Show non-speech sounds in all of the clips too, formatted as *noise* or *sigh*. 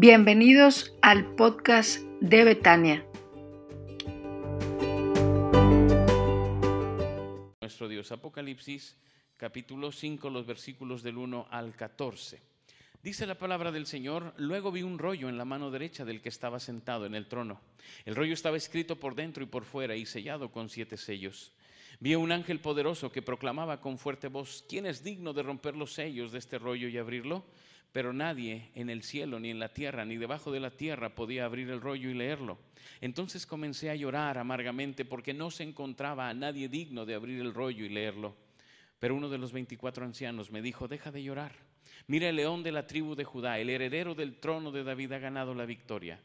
Bienvenidos al podcast de Betania. Nuestro Dios, Apocalipsis capítulo 5, los versículos del 1 al 14. Dice la palabra del Señor, luego vi un rollo en la mano derecha del que estaba sentado en el trono. El rollo estaba escrito por dentro y por fuera y sellado con siete sellos. Vi un ángel poderoso que proclamaba con fuerte voz, ¿quién es digno de romper los sellos de este rollo y abrirlo? Pero nadie en el cielo, ni en la tierra, ni debajo de la tierra podía abrir el rollo y leerlo. Entonces comencé a llorar amargamente porque no se encontraba a nadie digno de abrir el rollo y leerlo. Pero uno de los veinticuatro ancianos me dijo, deja de llorar. Mira el león de la tribu de Judá, el heredero del trono de David ha ganado la victoria.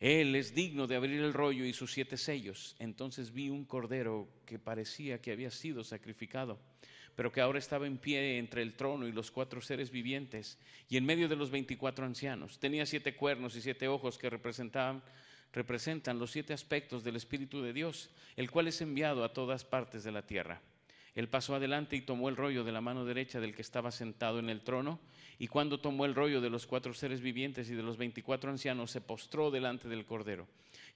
Él es digno de abrir el rollo y sus siete sellos. Entonces vi un cordero que parecía que había sido sacrificado pero que ahora estaba en pie entre el trono y los cuatro seres vivientes y en medio de los veinticuatro ancianos. Tenía siete cuernos y siete ojos que representaban representan los siete aspectos del Espíritu de Dios, el cual es enviado a todas partes de la tierra. Él pasó adelante y tomó el rollo de la mano derecha del que estaba sentado en el trono, y cuando tomó el rollo de los cuatro seres vivientes y de los veinticuatro ancianos, se postró delante del Cordero.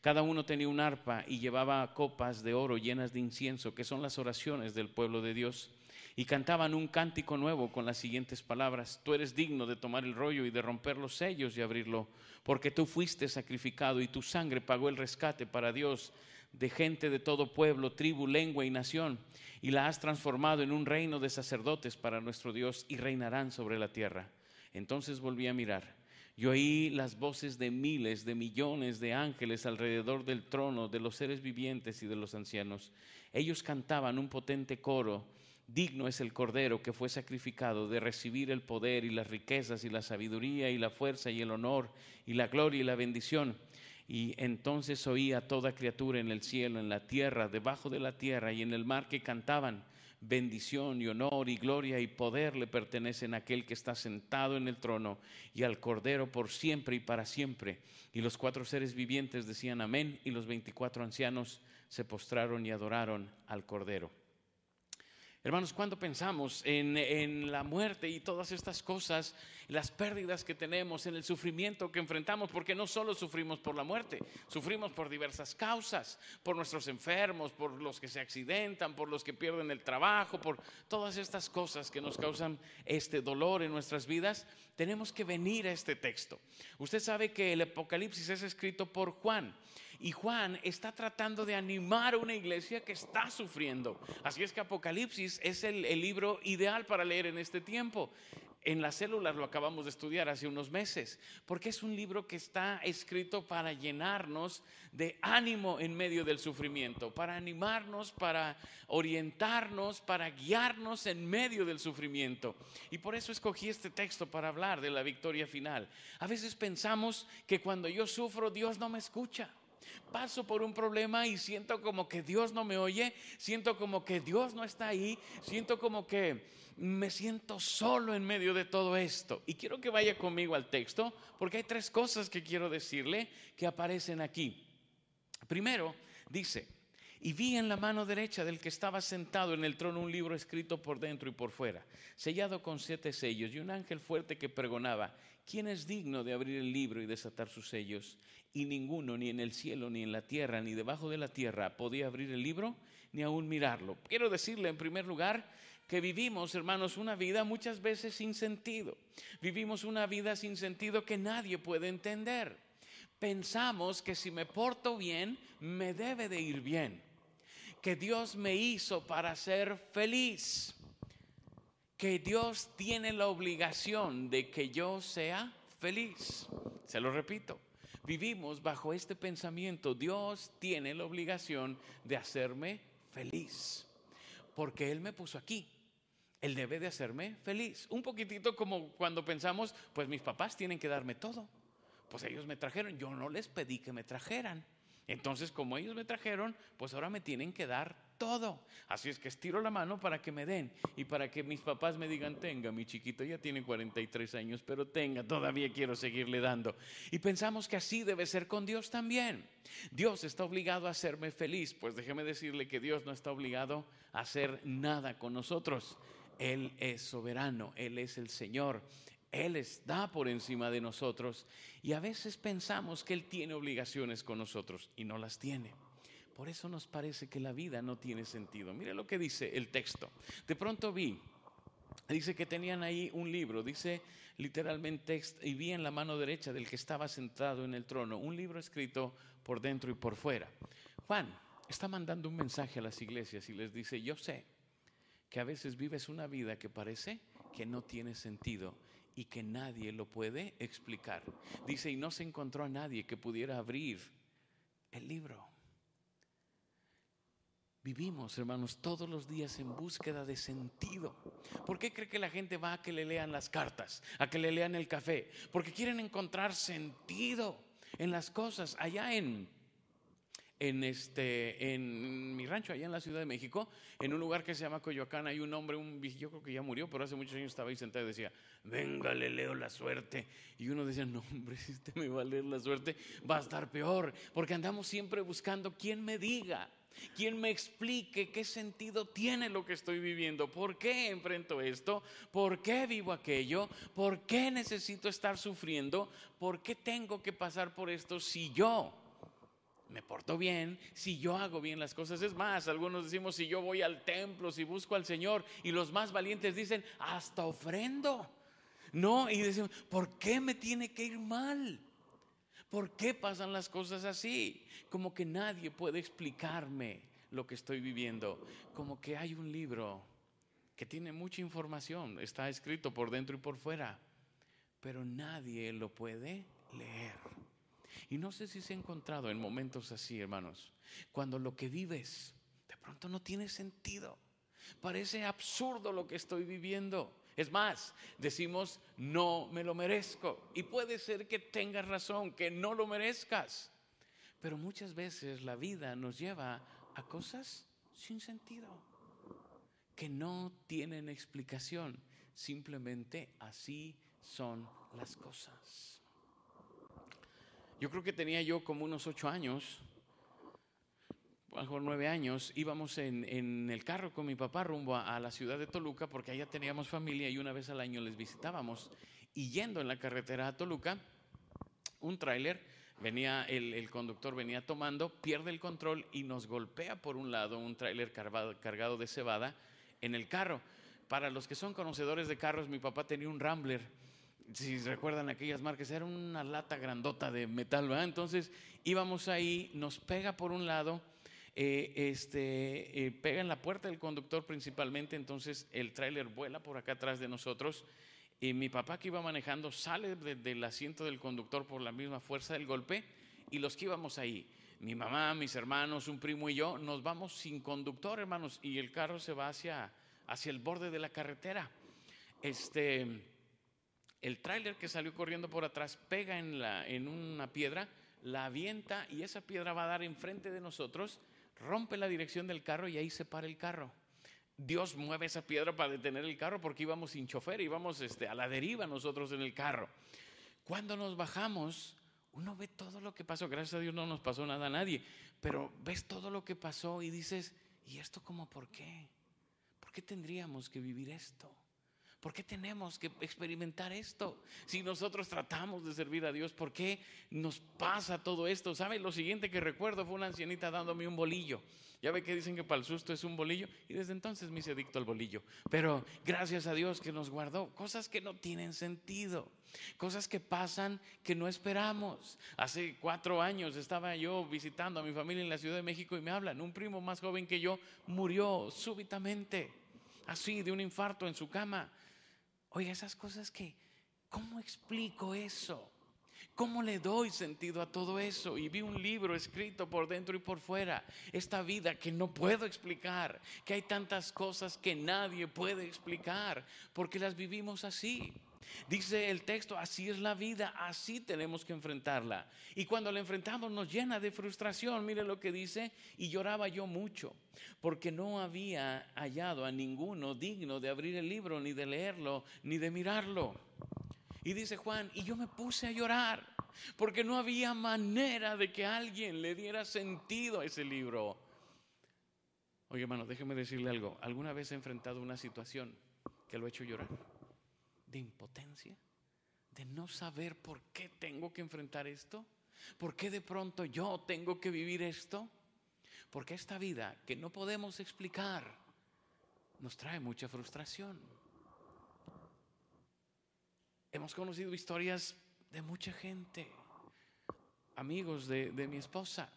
Cada uno tenía un arpa y llevaba copas de oro llenas de incienso, que son las oraciones del pueblo de Dios y cantaban un cántico nuevo con las siguientes palabras, tú eres digno de tomar el rollo y de romper los sellos y abrirlo, porque tú fuiste sacrificado y tu sangre pagó el rescate para Dios de gente de todo pueblo, tribu, lengua y nación, y la has transformado en un reino de sacerdotes para nuestro Dios y reinarán sobre la tierra. Entonces volví a mirar. y oí las voces de miles, de millones de ángeles alrededor del trono, de los seres vivientes y de los ancianos. Ellos cantaban un potente coro Digno es el Cordero que fue sacrificado de recibir el poder y las riquezas y la sabiduría y la fuerza y el honor y la gloria y la bendición. Y entonces oí a toda criatura en el cielo, en la tierra, debajo de la tierra y en el mar que cantaban, bendición y honor y gloria y poder le pertenecen a aquel que está sentado en el trono y al Cordero por siempre y para siempre. Y los cuatro seres vivientes decían amén y los veinticuatro ancianos se postraron y adoraron al Cordero. Hermanos, cuando pensamos en, la muerte y todas estas cosas, las pérdidas que tenemos, en el sufrimiento que enfrentamos, porque no solo sufrimos por la muerte, sufrimos por diversas causas, por nuestros enfermos, por los que se accidentan, por los que pierden el trabajo, por todas estas cosas que nos causan este dolor en nuestras vidas, tenemos que venir a este texto. Usted sabe que el Apocalipsis es escrito por Juan. Y Juan está tratando de animar a una iglesia que está sufriendo. Así es que Apocalipsis es el, libro ideal para leer en este tiempo. En las células lo acabamos de estudiar hace unos meses, porque es un libro que está escrito para llenarnos de ánimo en medio del sufrimiento, para animarnos, para orientarnos, para guiarnos en medio del sufrimiento. Y por eso escogí este texto para hablar de la victoria final. A veces pensamos que cuando yo sufro Dios no me escucha paso por un problema y siento como que Dios no me oye, siento como que Dios no está ahí, siento como que me siento solo en medio de todo esto. Y quiero que vaya conmigo al texto, porque hay tres cosas que quiero decirle que aparecen aquí. Primero, dice, y vi en la mano derecha del que estaba sentado en el trono un libro escrito por dentro y por fuera, sellado con siete sellos, y un ángel fuerte que pregonaba, ¿quién es digno de abrir el libro y desatar sus sellos? y ninguno, ni en el cielo, ni en la tierra, ni debajo de la tierra, podía abrir el libro, ni aún mirarlo. Quiero decirle en primer lugar que vivimos, hermanos, una vida muchas veces sin sentido. Vivimos una vida sin sentido que nadie puede entender. Pensamos que si me porto bien, me debe de ir bien. Que Dios me hizo para ser feliz. Que Dios tiene la obligación de que yo sea feliz. Se lo repito vivimos bajo este pensamiento. Dios tiene la obligación de hacerme feliz, porque Él me puso aquí. Él debe de hacerme feliz. Un poquitito como cuando pensamos, pues mis papás tienen que darme todo. Pues ellos me trajeron, yo no les pedí que me trajeran. Entonces, como ellos me trajeron, pues ahora me tienen que dar todo. Así es que estiro la mano para que me den y para que mis papás me digan, tenga, mi chiquito ya tiene 43 años, pero tenga, todavía quiero seguirle dando. Y pensamos que así debe ser con Dios también. Dios está obligado a hacerme feliz, pues déjeme decirle que Dios no está obligado a hacer nada con nosotros. Él es soberano, Él es el Señor. Él está por encima de nosotros y a veces pensamos que Él tiene obligaciones con nosotros y no las tiene. Por eso nos parece que la vida no tiene sentido. Mire lo que dice el texto. De pronto vi, dice que tenían ahí un libro, dice literalmente, y vi en la mano derecha del que estaba sentado en el trono un libro escrito por dentro y por fuera. Juan está mandando un mensaje a las iglesias y les dice, yo sé que a veces vives una vida que parece que no tiene sentido y que nadie lo puede explicar. Dice, y no se encontró a nadie que pudiera abrir el libro. Vivimos, hermanos, todos los días en búsqueda de sentido. ¿Por qué cree que la gente va a que le lean las cartas, a que le lean el café? Porque quieren encontrar sentido en las cosas. Allá en, en, este, en mi rancho, allá en la Ciudad de México, en un lugar que se llama Coyoacán, hay un hombre, un, yo creo que ya murió, pero hace muchos años estaba ahí sentado y decía, venga, le leo la suerte. Y uno decía, no, hombre, *laughs* si usted me va a leer la suerte, va a estar peor, porque andamos siempre buscando quien me diga quien me explique qué sentido tiene lo que estoy viviendo, por qué enfrento esto, por qué vivo aquello, por qué necesito estar sufriendo, por qué tengo que pasar por esto si yo me porto bien, si yo hago bien las cosas. Es más, algunos decimos, si yo voy al templo, si busco al Señor, y los más valientes dicen, hasta ofrendo. No, y decimos, ¿por qué me tiene que ir mal? ¿Por qué pasan las cosas así? Como que nadie puede explicarme lo que estoy viviendo. Como que hay un libro que tiene mucha información, está escrito por dentro y por fuera, pero nadie lo puede leer. Y no sé si se ha encontrado en momentos así, hermanos, cuando lo que vives de pronto no tiene sentido. Parece absurdo lo que estoy viviendo. Es más, decimos, no me lo merezco. Y puede ser que tengas razón, que no lo merezcas. Pero muchas veces la vida nos lleva a cosas sin sentido, que no tienen explicación. Simplemente así son las cosas. Yo creo que tenía yo como unos ocho años mejor nueve años, íbamos en, el carro con mi papá rumbo a, la ciudad de Toluca porque allá teníamos familia y una vez al año les visitábamos. Y yendo en la carretera a Toluca, un tráiler, venía, el, conductor venía tomando, pierde el control y nos golpea por un lado un tráiler cargado, cargado de cebada en el carro. Para los que son conocedores de carros, mi papá tenía un Rambler si recuerdan aquellas marcas, era una lata grandota de metal, ¿verdad? Entonces íbamos ahí, nos pega por un lado eh, este, eh, pega en la puerta del conductor principalmente, entonces el tráiler vuela por acá atrás de nosotros y mi papá que iba manejando sale del asiento del conductor por la misma fuerza del golpe y los que íbamos ahí, mi mamá, mis hermanos, un primo y yo, nos vamos sin conductor, hermanos, y el carro se va hacia, hacia el borde de la carretera. Este, el tráiler que salió corriendo por atrás pega en, una piedra, la avienta y esa piedra va a dar enfrente de nosotros rompe la dirección del carro y ahí se para el carro. Dios mueve esa piedra para detener el carro porque íbamos sin chofer, íbamos este, a la deriva nosotros en el carro. Cuando nos bajamos, uno ve todo lo que pasó. Gracias a Dios no nos pasó nada a nadie, pero ves todo lo que pasó y dices, ¿y esto cómo por qué? ¿Por qué tendríamos que vivir esto? ¿Por qué tenemos que experimentar esto? Si nosotros tratamos de servir a Dios, ¿por qué nos pasa todo esto? ¿Sabe? Lo siguiente que recuerdo fue una ancianita dándome un bolillo. Ya ve que dicen que para el susto es un bolillo y desde entonces me hice adicto al bolillo. Pero gracias a Dios que nos guardó cosas que no tienen sentido, cosas que pasan que no esperamos. Hace cuatro años estaba yo visitando a mi familia en la Ciudad de México y me hablan, un primo más joven que yo murió súbitamente, así de un infarto en su cama. Oiga, esas cosas que, ¿cómo explico eso? ¿Cómo le doy sentido a todo eso? Y vi un libro escrito por dentro y por fuera, esta vida que no puedo explicar, que hay tantas cosas que nadie puede explicar, porque las vivimos así. Dice el texto, así es la vida, así tenemos que enfrentarla. Y cuando la enfrentamos nos llena de frustración. Mire lo que dice, y lloraba yo mucho, porque no había hallado a ninguno digno de abrir el libro, ni de leerlo, ni de mirarlo. Y dice Juan, y yo me puse a llorar, porque no había manera de que alguien le diera sentido a ese libro. Oye, hermano, déjeme decirle algo. ¿Alguna vez he enfrentado una situación que lo ha hecho llorar? De impotencia, de no saber por qué tengo que enfrentar esto, por qué de pronto yo tengo que vivir esto, porque esta vida que no podemos explicar nos trae mucha frustración. Hemos conocido historias de mucha gente, amigos de, de mi esposa,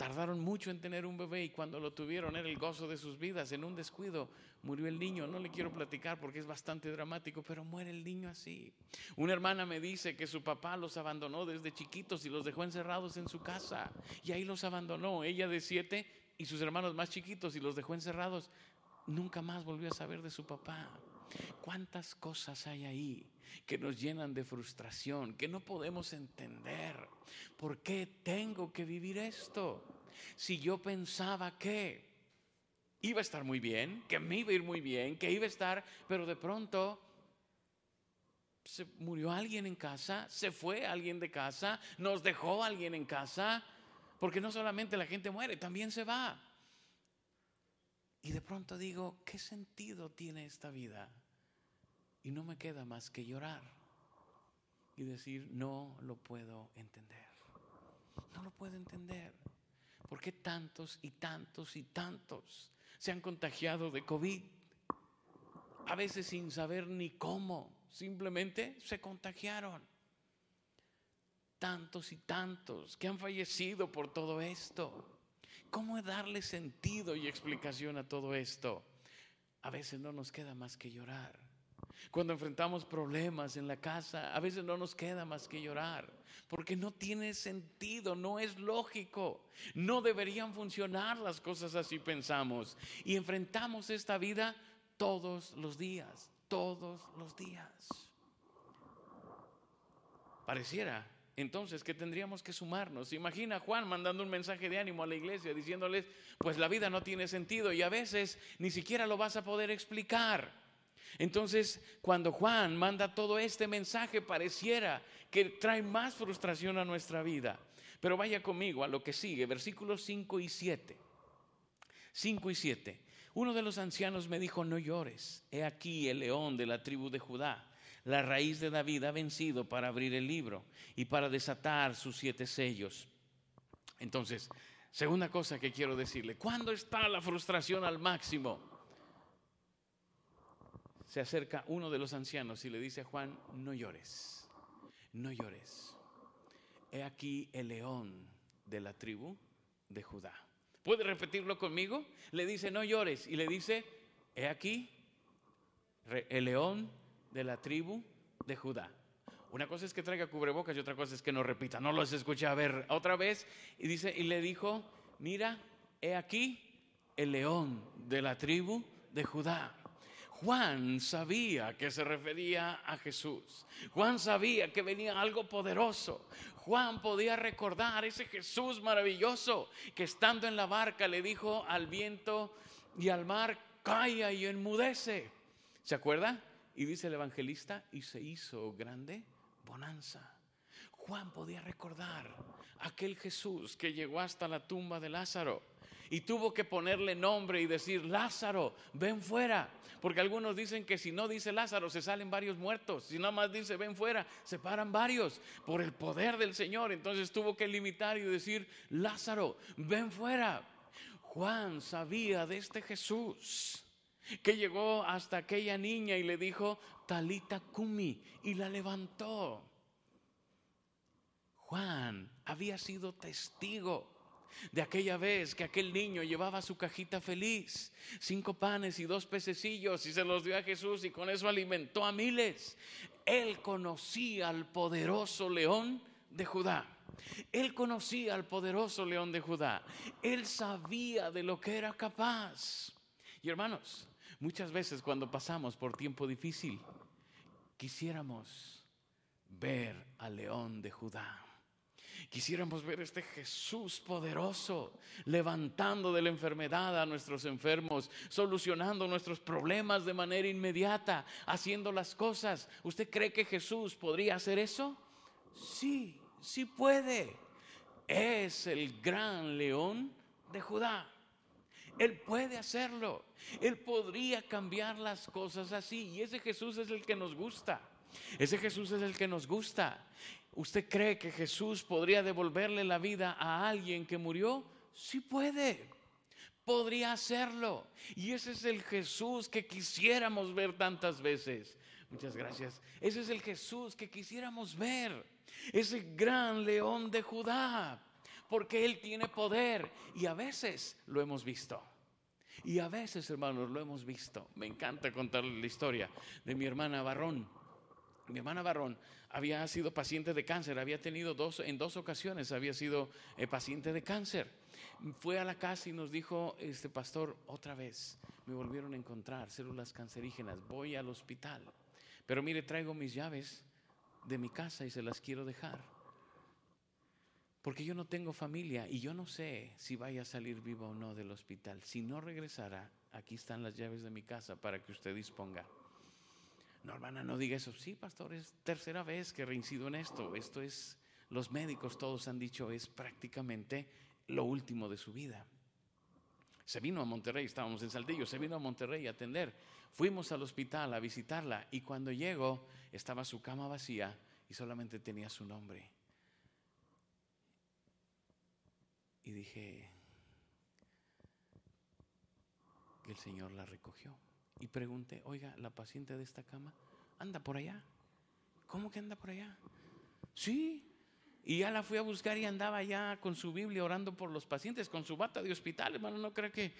Tardaron mucho en tener un bebé y cuando lo tuvieron era el gozo de sus vidas. En un descuido murió el niño. No le quiero platicar porque es bastante dramático, pero muere el niño así. Una hermana me dice que su papá los abandonó desde chiquitos y los dejó encerrados en su casa. Y ahí los abandonó. Ella de siete y sus hermanos más chiquitos y los dejó encerrados. Nunca más volvió a saber de su papá. ¿Cuántas cosas hay ahí que nos llenan de frustración, que no podemos entender? ¿Por qué tengo que vivir esto? Si yo pensaba que iba a estar muy bien, que me iba a ir muy bien, que iba a estar, pero de pronto se murió alguien en casa, se fue alguien de casa, nos dejó alguien en casa, porque no solamente la gente muere, también se va. Y de pronto digo, ¿qué sentido tiene esta vida? Y no me queda más que llorar y decir, no lo puedo entender. No lo puedo entender. ¿Por qué tantos y tantos y tantos se han contagiado de COVID? A veces sin saber ni cómo, simplemente se contagiaron. Tantos y tantos que han fallecido por todo esto. ¿Cómo darle sentido y explicación a todo esto? A veces no nos queda más que llorar. Cuando enfrentamos problemas en la casa, a veces no nos queda más que llorar, porque no tiene sentido, no es lógico, no deberían funcionar las cosas así pensamos. Y enfrentamos esta vida todos los días, todos los días. Pareciera entonces que tendríamos que sumarnos. Imagina Juan mandando un mensaje de ánimo a la iglesia diciéndoles, pues la vida no tiene sentido y a veces ni siquiera lo vas a poder explicar. Entonces, cuando Juan manda todo este mensaje, pareciera que trae más frustración a nuestra vida. Pero vaya conmigo a lo que sigue, versículos 5 y 7. 5 y 7. Uno de los ancianos me dijo, no llores, he aquí el león de la tribu de Judá. La raíz de David ha vencido para abrir el libro y para desatar sus siete sellos. Entonces, segunda cosa que quiero decirle, ¿cuándo está la frustración al máximo? Se acerca uno de los ancianos y le dice a Juan, no llores, no llores. He aquí el león de la tribu de Judá. ¿Puede repetirlo conmigo? Le dice, no llores. Y le dice, he aquí el león de la tribu de Judá. Una cosa es que traiga cubrebocas y otra cosa es que no repita. No los escuché a ver otra vez. Y dice, y le dijo, mira, he aquí el león de la tribu de Judá. Juan sabía que se refería a Jesús. Juan sabía que venía algo poderoso. Juan podía recordar ese Jesús maravilloso que estando en la barca le dijo al viento y al mar, calla y enmudece. ¿Se acuerda? Y dice el evangelista, y se hizo grande bonanza. Juan podía recordar aquel Jesús que llegó hasta la tumba de Lázaro y tuvo que ponerle nombre y decir, Lázaro, ven fuera. Porque algunos dicen que si no dice Lázaro, se salen varios muertos. Si nada más dice, ven fuera, se paran varios por el poder del Señor. Entonces tuvo que limitar y decir, Lázaro, ven fuera. Juan sabía de este Jesús que llegó hasta aquella niña y le dijo, Talita Kumi, y la levantó. Juan había sido testigo de aquella vez que aquel niño llevaba su cajita feliz, cinco panes y dos pececillos y se los dio a Jesús y con eso alimentó a miles. Él conocía al poderoso león de Judá. Él conocía al poderoso león de Judá. Él sabía de lo que era capaz. Y hermanos, muchas veces cuando pasamos por tiempo difícil, quisiéramos ver al león de Judá. Quisiéramos ver este Jesús poderoso, levantando de la enfermedad a nuestros enfermos, solucionando nuestros problemas de manera inmediata, haciendo las cosas. ¿Usted cree que Jesús podría hacer eso? Sí, sí puede. Es el gran león de Judá. Él puede hacerlo. Él podría cambiar las cosas así. Y ese Jesús es el que nos gusta. Ese Jesús es el que nos gusta. ¿Usted cree que Jesús podría devolverle la vida a alguien que murió? Sí puede. Podría hacerlo. Y ese es el Jesús que quisiéramos ver tantas veces. Muchas gracias. Ese es el Jesús que quisiéramos ver. Ese gran león de Judá. Porque Él tiene poder. Y a veces lo hemos visto. Y a veces, hermanos, lo hemos visto. Me encanta contarles la historia de mi hermana Barrón. Mi hermana Barrón había sido paciente de cáncer, había tenido dos, en dos ocasiones había sido eh, paciente de cáncer. Fue a la casa y nos dijo, este pastor, otra vez me volvieron a encontrar células cancerígenas, voy al hospital. Pero mire, traigo mis llaves de mi casa y se las quiero dejar. Porque yo no tengo familia y yo no sé si vaya a salir viva o no del hospital. Si no regresara, aquí están las llaves de mi casa para que usted disponga. No, hermana, no diga eso. Sí, pastor, es tercera vez que reincido en esto. Esto es, los médicos todos han dicho, es prácticamente lo último de su vida. Se vino a Monterrey, estábamos en Saltillo, se vino a Monterrey a atender. Fuimos al hospital a visitarla y cuando llegó estaba su cama vacía y solamente tenía su nombre. Y dije que el Señor la recogió y pregunté, oiga, la paciente de esta cama anda por allá. ¿Cómo que anda por allá? Sí. Y ya la fui a buscar y andaba ya con su Biblia orando por los pacientes, con su bata de hospital, hermano, no cree que...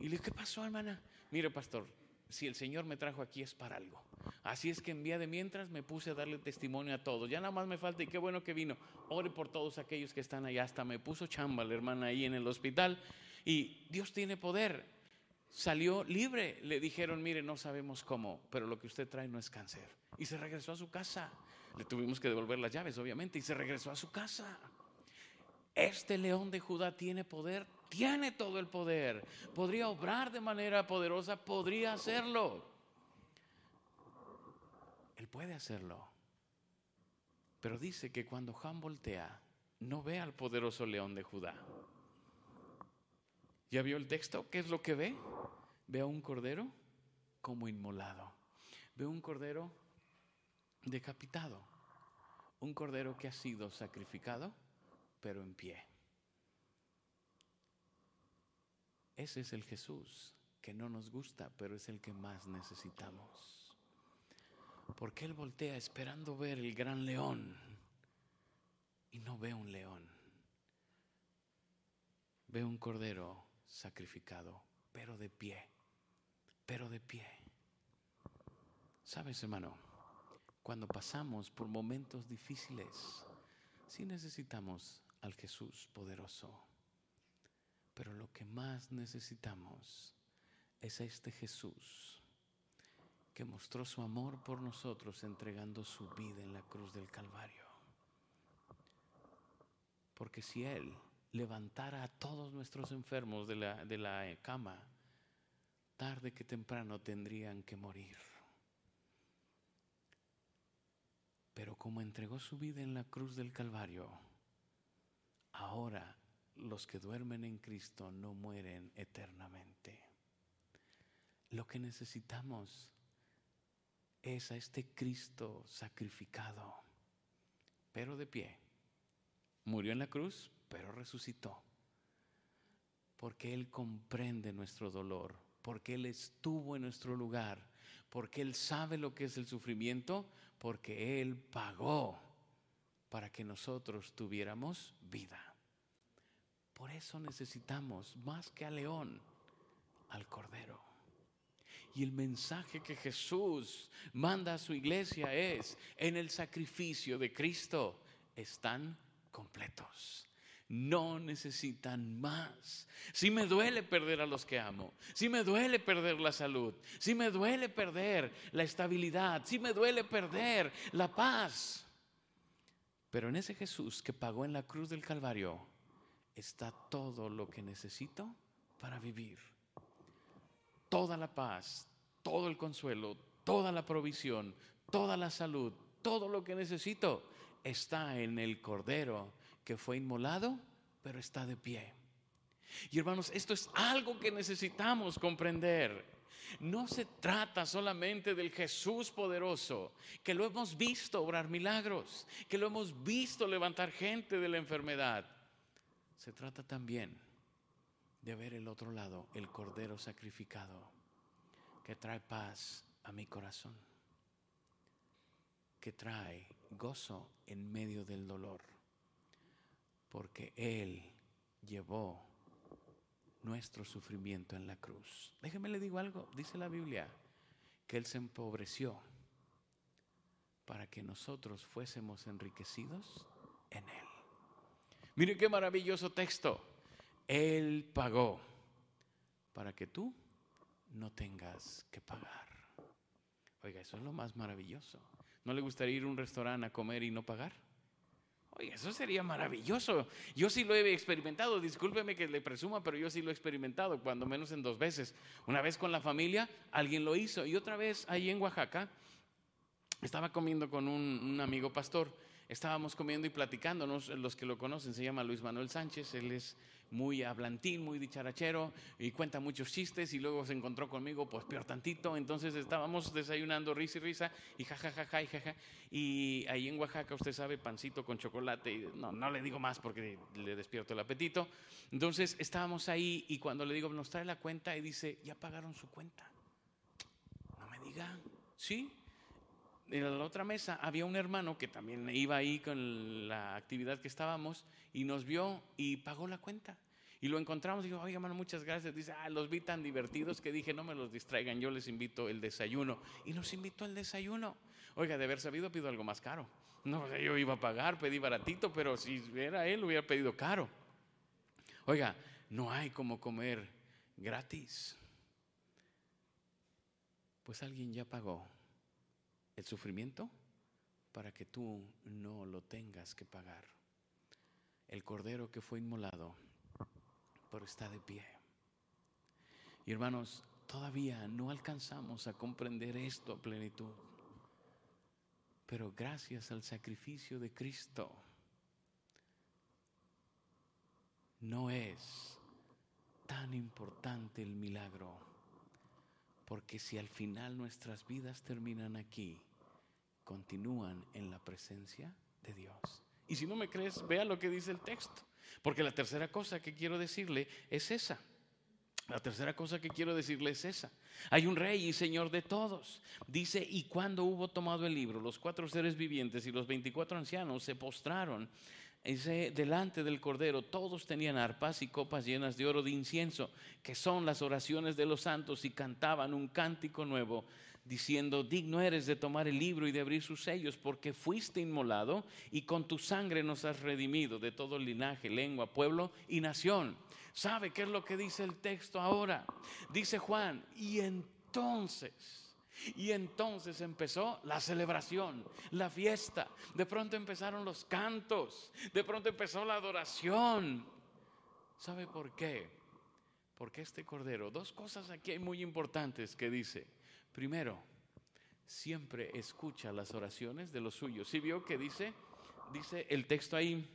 Y le dije, ¿qué pasó, hermana? Mire, pastor, si el Señor me trajo aquí es para algo. Así es que en vía de mientras me puse a darle testimonio a todos. Ya nada más me falta y qué bueno que vino. Ore por todos aquellos que están allá. Hasta me puso chamba la hermana ahí en el hospital. Y Dios tiene poder salió libre. Le dijeron, mire, no sabemos cómo, pero lo que usted trae no es cáncer. Y se regresó a su casa. Le tuvimos que devolver las llaves, obviamente, y se regresó a su casa. Este león de Judá tiene poder, tiene todo el poder. Podría obrar de manera poderosa, podría hacerlo. Él puede hacerlo. Pero dice que cuando Juan voltea, no ve al poderoso león de Judá. ¿Ya vio el texto? ¿Qué es lo que ve? Ve a un cordero como inmolado. Ve un cordero decapitado. Un cordero que ha sido sacrificado, pero en pie. Ese es el Jesús que no nos gusta, pero es el que más necesitamos. Porque Él voltea esperando ver el gran león y no ve un león. Ve un cordero sacrificado, pero de pie, pero de pie. Sabes, hermano, cuando pasamos por momentos difíciles, sí necesitamos al Jesús poderoso, pero lo que más necesitamos es a este Jesús que mostró su amor por nosotros entregando su vida en la cruz del Calvario. Porque si Él levantara a todos nuestros enfermos de la, de la cama, tarde que temprano tendrían que morir. Pero como entregó su vida en la cruz del Calvario, ahora los que duermen en Cristo no mueren eternamente. Lo que necesitamos es a este Cristo sacrificado, pero de pie. Murió en la cruz, pero resucitó. Porque Él comprende nuestro dolor, porque Él estuvo en nuestro lugar, porque Él sabe lo que es el sufrimiento, porque Él pagó para que nosotros tuviéramos vida. Por eso necesitamos más que al león, al cordero. Y el mensaje que Jesús manda a su iglesia es, en el sacrificio de Cristo están completos no necesitan más. Si me duele perder a los que amo, si me duele perder la salud, si me duele perder la estabilidad, si me duele perder la paz. Pero en ese Jesús que pagó en la cruz del Calvario está todo lo que necesito para vivir. Toda la paz, todo el consuelo, toda la provisión, toda la salud, todo lo que necesito está en el Cordero que fue inmolado, pero está de pie. Y hermanos, esto es algo que necesitamos comprender. No se trata solamente del Jesús poderoso, que lo hemos visto obrar milagros, que lo hemos visto levantar gente de la enfermedad. Se trata también de ver el otro lado, el Cordero sacrificado, que trae paz a mi corazón, que trae gozo en medio del dolor, porque Él llevó nuestro sufrimiento en la cruz. Déjeme le digo algo, dice la Biblia, que Él se empobreció para que nosotros fuésemos enriquecidos en Él. Mire qué maravilloso texto. Él pagó para que tú no tengas que pagar. Oiga, eso es lo más maravilloso. ¿No le gustaría ir a un restaurante a comer y no pagar? Eso sería maravilloso. Yo sí lo he experimentado, discúlpeme que le presuma, pero yo sí lo he experimentado, cuando menos en dos veces. Una vez con la familia, alguien lo hizo, y otra vez ahí en Oaxaca, estaba comiendo con un, un amigo pastor, estábamos comiendo y platicándonos, los que lo conocen, se llama Luis Manuel Sánchez, él es muy hablantín, muy dicharachero y cuenta muchos chistes y luego se encontró conmigo, pues peor tantito. Entonces estábamos desayunando risa y risa y jajajaja y jaja. Y ahí en Oaxaca, usted sabe, pancito con chocolate. Y no, no le digo más porque le despierto el apetito. Entonces estábamos ahí y cuando le digo, nos trae la cuenta y dice, ya pagaron su cuenta. No me diga, ¿sí? En la otra mesa había un hermano que también iba ahí con la actividad que estábamos y nos vio y pagó la cuenta. Y lo encontramos y dijo, oiga, hermano, muchas gracias. Dice, ah, los vi tan divertidos que dije, no me los distraigan, yo les invito el desayuno. Y nos invitó el desayuno. Oiga, de haber sabido, pido algo más caro. No, yo iba a pagar, pedí baratito, pero si era él, hubiera pedido caro. Oiga, no hay como comer gratis. Pues alguien ya pagó el sufrimiento para que tú no lo tengas que pagar. El cordero que fue inmolado, pero está de pie. Y hermanos, todavía no alcanzamos a comprender esto a plenitud. Pero gracias al sacrificio de Cristo, no es tan importante el milagro. Porque si al final nuestras vidas terminan aquí, continúan en la presencia de Dios. Y si no me crees, vea lo que dice el texto. Porque la tercera cosa que quiero decirle es esa. La tercera cosa que quiero decirle es esa. Hay un rey y señor de todos. Dice, y cuando hubo tomado el libro, los cuatro seres vivientes y los veinticuatro ancianos se postraron Dice, delante del Cordero, todos tenían arpas y copas llenas de oro de incienso, que son las oraciones de los santos, y cantaban un cántico nuevo diciendo, digno eres de tomar el libro y de abrir sus sellos, porque fuiste inmolado y con tu sangre nos has redimido de todo linaje, lengua, pueblo y nación. ¿Sabe qué es lo que dice el texto ahora? Dice Juan, y entonces... Y entonces empezó la celebración, la fiesta. De pronto empezaron los cantos. De pronto empezó la adoración. ¿Sabe por qué? Porque este cordero, dos cosas aquí hay muy importantes que dice. Primero, siempre escucha las oraciones de los suyos. ¿Sí vio que dice? Dice el texto ahí.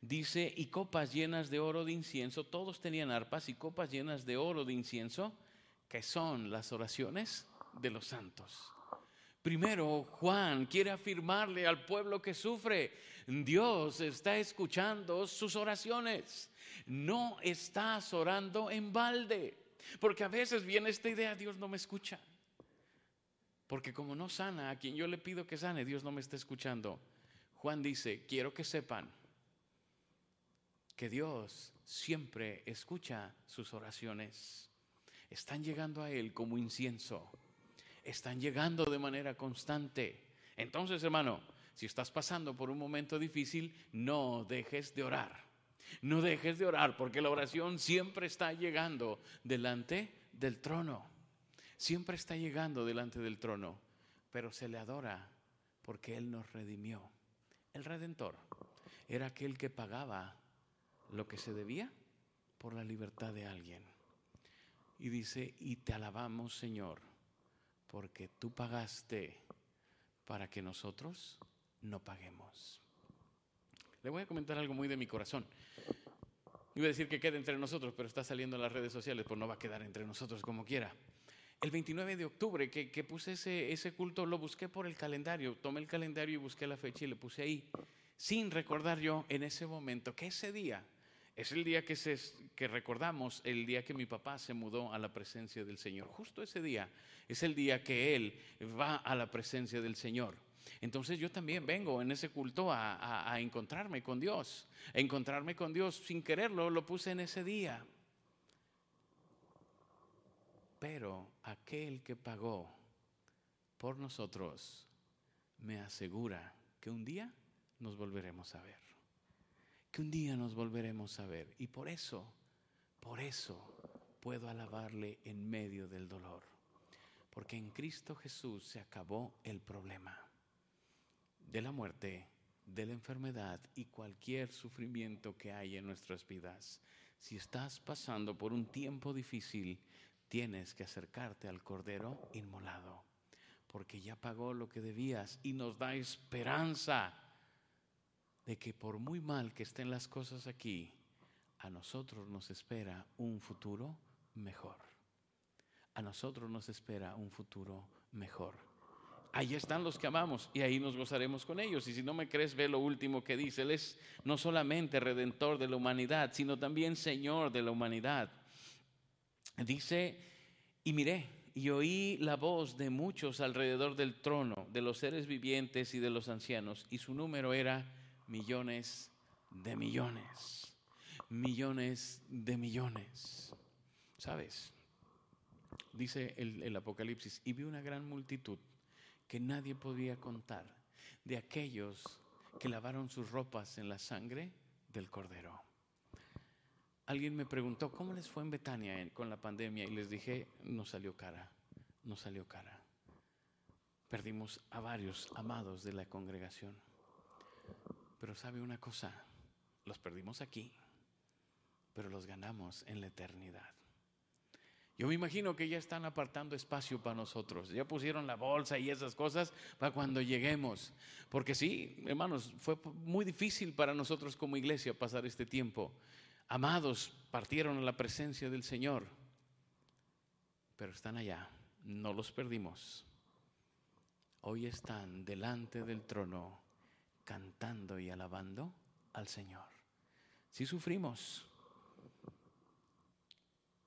Dice, y copas llenas de oro de incienso, todos tenían arpas y copas llenas de oro de incienso, que son las oraciones de los santos. Primero, Juan quiere afirmarle al pueblo que sufre, Dios está escuchando sus oraciones, no estás orando en balde. Porque a veces viene esta idea, Dios no me escucha. Porque como no sana a quien yo le pido que sane, Dios no me está escuchando. Juan dice, quiero que sepan que Dios siempre escucha sus oraciones. Están llegando a Él como incienso. Están llegando de manera constante. Entonces, hermano, si estás pasando por un momento difícil, no dejes de orar. No dejes de orar porque la oración siempre está llegando delante del trono. Siempre está llegando delante del trono, pero se le adora porque Él nos redimió. El redentor era aquel que pagaba lo que se debía por la libertad de alguien. Y dice, y te alabamos Señor, porque tú pagaste para que nosotros no paguemos. Le voy a comentar algo muy de mi corazón. Iba a decir que quede entre nosotros, pero está saliendo en las redes sociales, pues no va a quedar entre nosotros como quiera. El 29 de octubre que, que puse ese, ese culto, lo busqué por el calendario, tomé el calendario y busqué la fecha y le puse ahí, sin recordar yo en ese momento que ese día es el día que, se, que recordamos, el día que mi papá se mudó a la presencia del Señor. Justo ese día es el día que él va a la presencia del Señor. Entonces yo también vengo en ese culto a, encontrarme con Dios. A encontrarme con Dios sin quererlo, lo puse en ese día. Pero aquel que pagó por nosotros me asegura que un día nos volveremos a ver. Que un día nos volveremos a ver. Y por eso, por eso puedo alabarle en medio del dolor. Porque en Cristo Jesús se acabó el problema de la muerte, de la enfermedad y cualquier sufrimiento que hay en nuestras vidas. Si estás pasando por un tiempo difícil, tienes que acercarte al Cordero inmolado, porque ya pagó lo que debías y nos da esperanza de que por muy mal que estén las cosas aquí, a nosotros nos espera un futuro mejor. A nosotros nos espera un futuro mejor ahí están los que amamos y ahí nos gozaremos con ellos. Y si no me crees, ve lo último que dice. Él es no solamente redentor de la humanidad, sino también Señor de la humanidad. Dice, y miré y oí la voz de muchos alrededor del trono, de los seres vivientes y de los ancianos, y su número era millones de millones, millones de millones. ¿Sabes? Dice el, el Apocalipsis, y vi una gran multitud que nadie podía contar, de aquellos que lavaron sus ropas en la sangre del cordero. Alguien me preguntó, ¿cómo les fue en Betania con la pandemia? Y les dije, no salió cara, no salió cara. Perdimos a varios amados de la congregación. Pero sabe una cosa, los perdimos aquí, pero los ganamos en la eternidad. Yo me imagino que ya están apartando espacio para nosotros. Ya pusieron la bolsa y esas cosas para cuando lleguemos. Porque sí, hermanos, fue muy difícil para nosotros como iglesia pasar este tiempo. Amados partieron a la presencia del Señor. Pero están allá. No los perdimos. Hoy están delante del trono cantando y alabando al Señor. Si sufrimos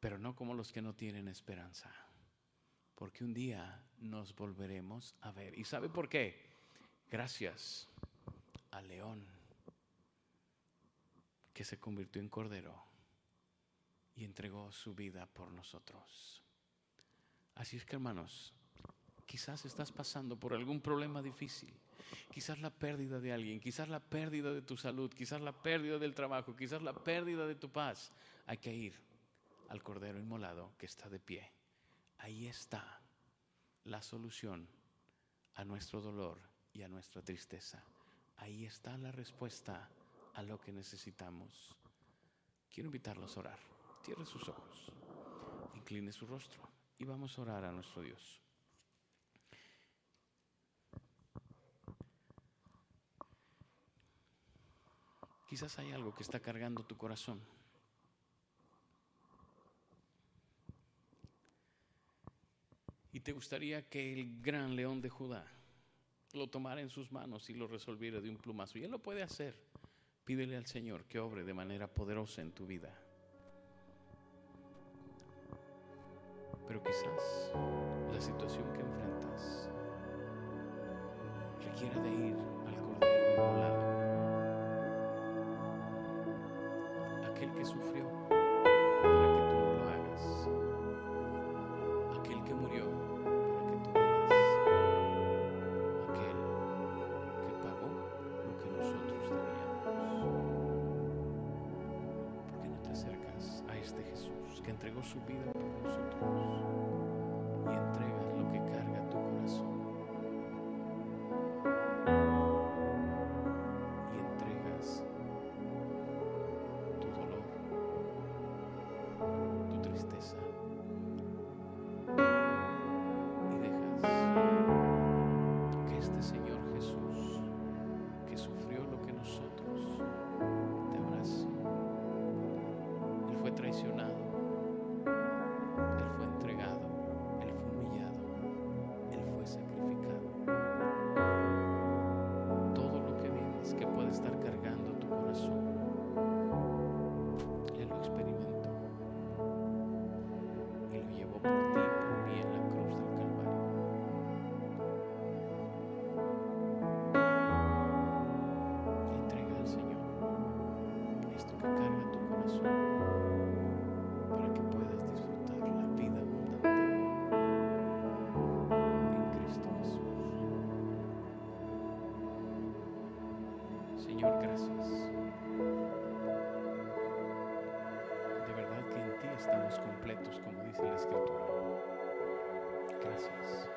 pero no como los que no tienen esperanza, porque un día nos volveremos a ver. ¿Y sabe por qué? Gracias al león que se convirtió en cordero y entregó su vida por nosotros. Así es que hermanos, quizás estás pasando por algún problema difícil, quizás la pérdida de alguien, quizás la pérdida de tu salud, quizás la pérdida del trabajo, quizás la pérdida de tu paz. Hay que ir al Cordero Inmolado que está de pie. Ahí está la solución a nuestro dolor y a nuestra tristeza. Ahí está la respuesta a lo que necesitamos. Quiero invitarlos a orar. Cierre sus ojos, incline su rostro y vamos a orar a nuestro Dios. Quizás hay algo que está cargando tu corazón. Y te gustaría que el gran león de Judá lo tomara en sus manos y lo resolviera de un plumazo. Y él lo puede hacer. Pídele al Señor que obre de manera poderosa en tu vida. Pero quizás la situación que enfrentas requiera de ir al Cordero. Aquel que sufrió su vida por nosotros Señor, gracias. De verdad que en ti estamos completos, como dice la Escritura. Gracias.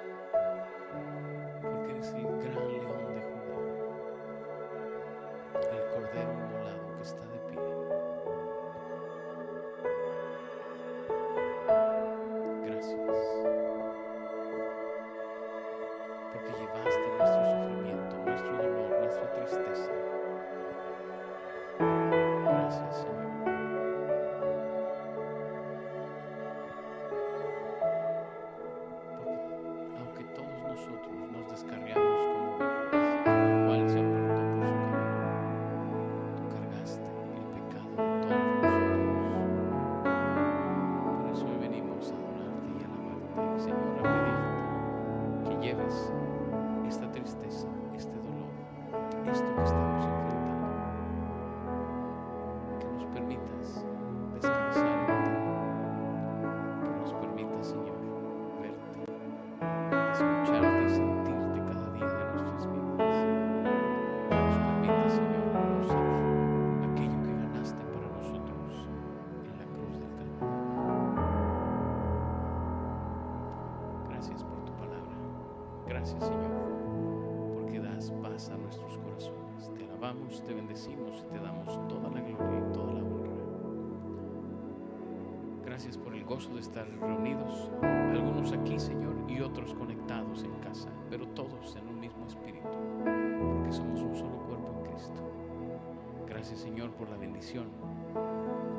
Por la bendición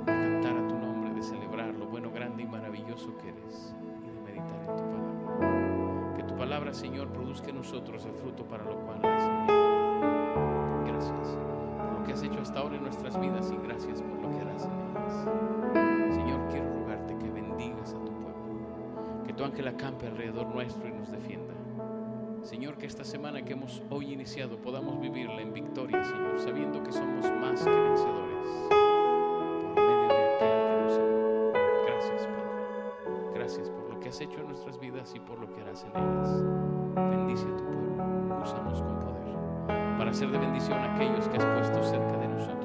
de cantar a tu nombre, de celebrar lo bueno, grande y maravilloso que eres y de meditar en tu palabra. Que tu palabra, Señor, produzca en nosotros el fruto para lo cual la has. Gracias por lo que has hecho hasta ahora en nuestras vidas y gracias por lo que harás en ellas. Señor, quiero rogarte que bendigas a tu pueblo, que tu ángel acampe alrededor nuestro y nos defienda. Señor, que esta semana que hemos hoy iniciado podamos vivirla en victoria, Señor, sabiendo que somos más que vencedores por medio de aquel que nos amó. Gracias, Padre. Gracias por lo que has hecho en nuestras vidas y por lo que harás en ellas. Bendice a tu pueblo, úsanos con poder para ser de bendición a aquellos que has puesto cerca de nosotros.